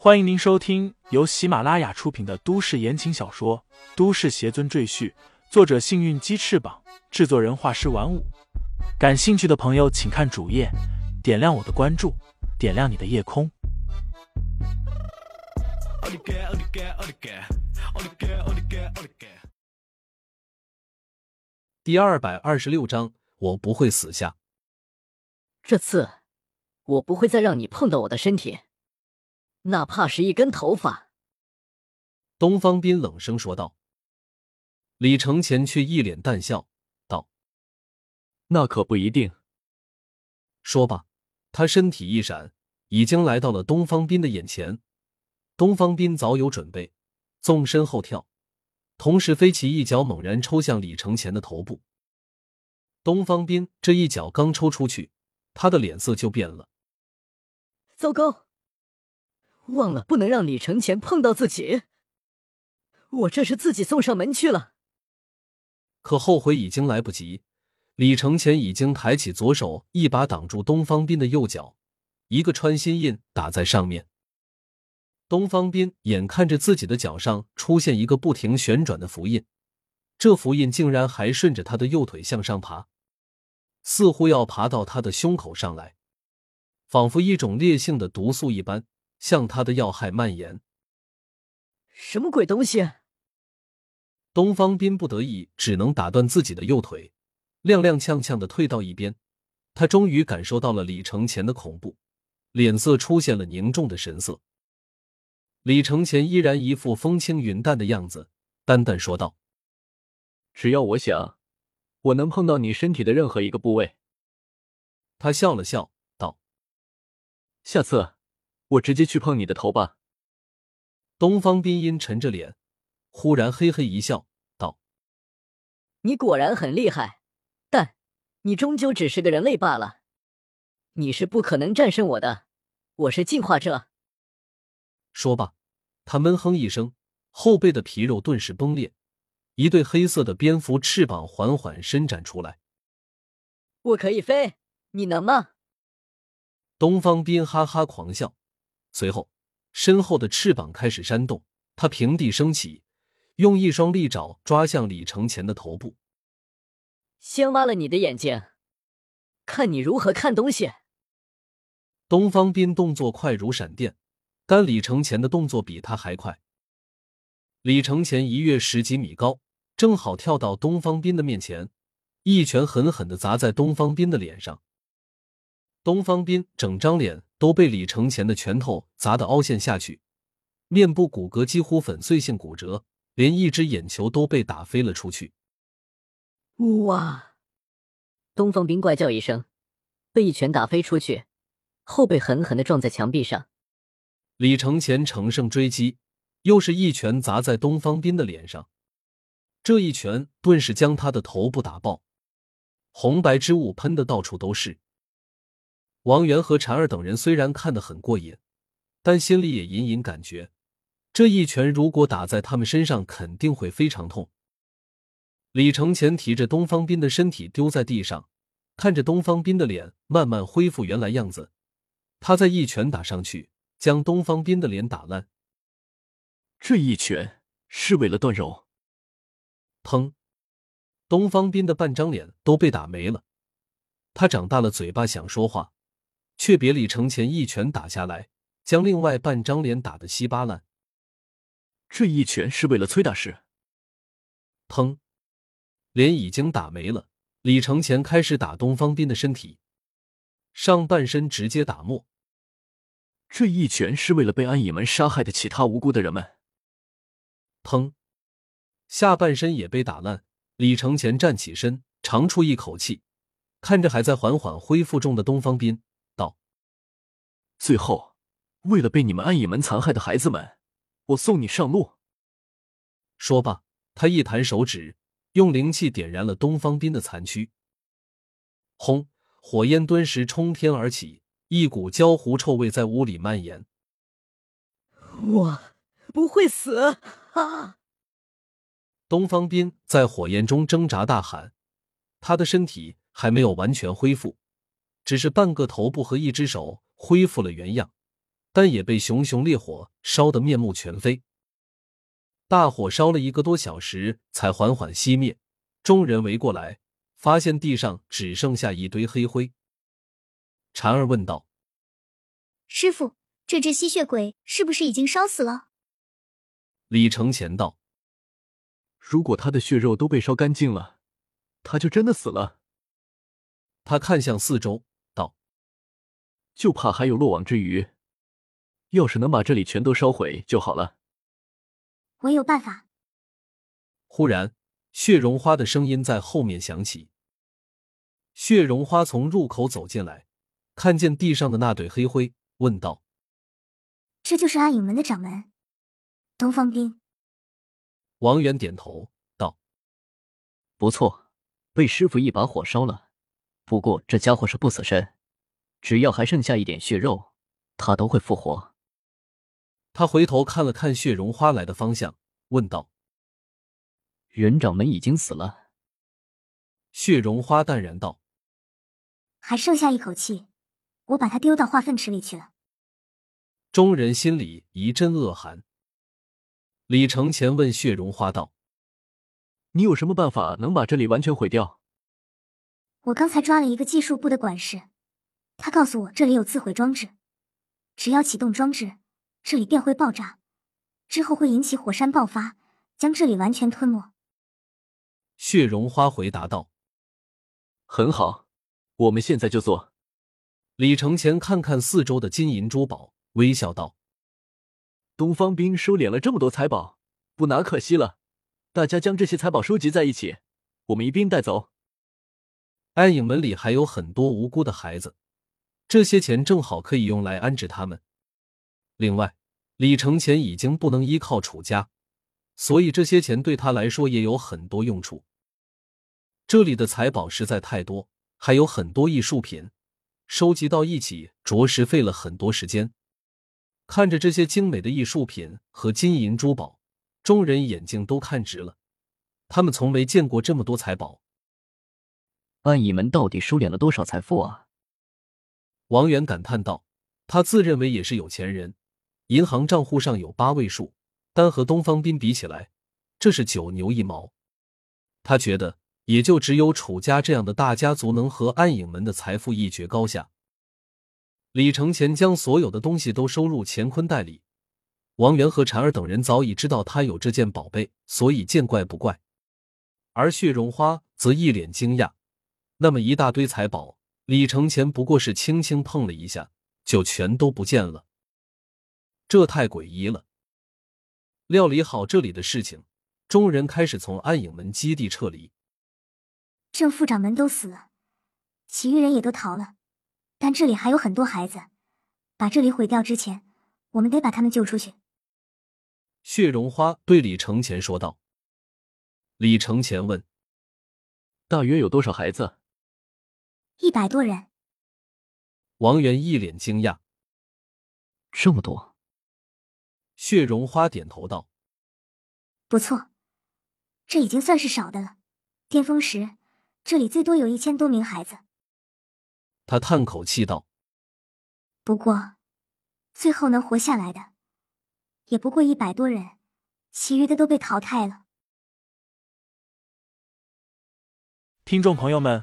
欢迎您收听由喜马拉雅出品的都市言情小说《都市邪尊赘婿》，作者：幸运鸡翅膀，制作人：画师玩五。感兴趣的朋友，请看主页，点亮我的关注，点亮你的夜空。第二百二十六章，我不会死下。这次，我不会再让你碰到我的身体。哪怕是一根头发，东方斌冷声说道。李承前却一脸淡笑道：“那可不一定。”说罢，他身体一闪，已经来到了东方斌的眼前。东方斌早有准备，纵身后跳，同时飞起一脚，猛然抽向李承前的头部。东方斌这一脚刚抽出去，他的脸色就变了。糟糕！忘了不能让李承前碰到自己，我这是自己送上门去了。可后悔已经来不及，李承前已经抬起左手，一把挡住东方斌的右脚，一个穿心印打在上面。东方斌眼看着自己的脚上出现一个不停旋转的符印，这符印竟然还顺着他的右腿向上爬，似乎要爬到他的胸口上来，仿佛一种烈性的毒素一般。向他的要害蔓延，什么鬼东西？东方斌不得已，只能打断自己的右腿，踉踉跄跄的退到一边。他终于感受到了李承前的恐怖，脸色出现了凝重的神色。李承前依然一副风轻云淡的样子，淡淡说道：“只要我想，我能碰到你身体的任何一个部位。”他笑了笑，道：“下次。”我直接去碰你的头吧。东方斌阴沉着脸，忽然嘿嘿一笑，道：“你果然很厉害，但你终究只是个人类罢了。你是不可能战胜我的，我是进化者。”说罢，他闷哼一声，后背的皮肉顿时崩裂，一对黑色的蝙蝠翅膀缓缓伸展出来。我可以飞，你能吗？东方斌哈哈狂笑。随后，身后的翅膀开始扇动，他平地升起，用一双利爪抓向李承前的头部。先挖了你的眼睛，看你如何看东西。东方斌动作快如闪电，但李承前的动作比他还快。李承前一跃十几米高，正好跳到东方斌的面前，一拳狠狠的砸在东方斌的脸上。东方斌整张脸都被李承前的拳头砸得凹陷下去，面部骨骼几乎粉碎性骨折，连一只眼球都被打飞了出去。哇！东方斌怪叫一声，被一拳打飞出去，后背狠狠的撞在墙壁上。李承前乘胜追击，又是一拳砸在东方斌的脸上，这一拳顿时将他的头部打爆，红白之物喷的到处都是。王源和婵儿等人虽然看得很过瘾，但心里也隐隐感觉，这一拳如果打在他们身上，肯定会非常痛。李承前提着东方斌的身体丢在地上，看着东方斌的脸慢慢恢复原来样子，他再一拳打上去，将东方斌的脸打烂。这一拳是为了断肉。砰！东方斌的半张脸都被打没了，他长大了嘴巴想说话。却别李承前一拳打下来，将另外半张脸打得稀巴烂。这一拳是为了崔大师。砰！脸已经打没了。李承前开始打东方斌的身体，上半身直接打没。这一拳是为了被安以门杀害的其他无辜的人们。砰！下半身也被打烂。李承前站起身，长出一口气，看着还在缓缓恢复中的东方斌。最后，为了被你们暗影门残害的孩子们，我送你上路。说罢，他一弹手指，用灵气点燃了东方斌的残躯。轰！火焰顿时冲天而起，一股焦糊臭味在屋里蔓延。我不会死啊！东方斌在火焰中挣扎大喊，他的身体还没有完全恢复，只是半个头部和一只手。恢复了原样，但也被熊熊烈火烧得面目全非。大火烧了一个多小时，才缓缓熄灭。众人围过来，发现地上只剩下一堆黑灰。蝉儿问道：“师傅，这只吸血鬼是不是已经烧死了？”李承前道：“如果他的血肉都被烧干净了，他就真的死了。”他看向四周，道：“就怕还有落网之鱼。要是能把这里全都烧毁就好了。”我有办法。忽然，血绒花的声音在后面响起。血绒花从入口走进来，看见地上的那堆黑灰，问道：“这就是暗影门的掌门，东方冰。”王源点头道：“不错，被师傅一把火烧了。不过这家伙是不死身，只要还剩下一点血肉，他都会复活。”他回头看了看血绒花来的方向，问道：“元掌门已经死了？”血绒花淡然道：“还剩下一口气，我把他丢到化粪池里去了。”众人心里一阵恶寒。李承前问血绒花道：“你有什么办法能把这里完全毁掉？”我刚才抓了一个技术部的管事，他告诉我这里有自毁装置，只要启动装置。这里便会爆炸，之后会引起火山爆发，将这里完全吞没。血绒花回答道：“很好，我们现在就做。”李承前看看四周的金银珠宝，微笑道：“东方兵收敛了这么多财宝，不拿可惜了。大家将这些财宝收集在一起，我们一并带走。暗影门里还有很多无辜的孩子，这些钱正好可以用来安置他们。另外。”李承前已经不能依靠楚家，所以这些钱对他来说也有很多用处。这里的财宝实在太多，还有很多艺术品，收集到一起着实费了很多时间。看着这些精美的艺术品和金银珠宝，众人眼睛都看直了。他们从没见过这么多财宝。暗影门到底收敛了多少财富啊？王源感叹道：“他自认为也是有钱人。”银行账户上有八位数，但和东方斌比起来，这是九牛一毛。他觉得也就只有楚家这样的大家族能和暗影门的财富一决高下。李承前将所有的东西都收入乾坤袋里。王源和婵儿等人早已知道他有这件宝贝，所以见怪不怪。而血绒花则一脸惊讶：那么一大堆财宝，李承前不过是轻轻碰了一下，就全都不见了。这太诡异了。料理好这里的事情，众人开始从暗影门基地撤离。正副掌门都死了，其余人也都逃了，但这里还有很多孩子。把这里毁掉之前，我们得把他们救出去。血绒花对李承前说道。李承前问：“大约有多少孩子？”一百多人。王源一脸惊讶：“这么多？”血绒花点头道：“不错，这已经算是少的了。巅峰时，这里最多有一千多名孩子。”他叹口气道：“不过，最后能活下来的，也不过一百多人，其余的都被淘汰了。”听众朋友们，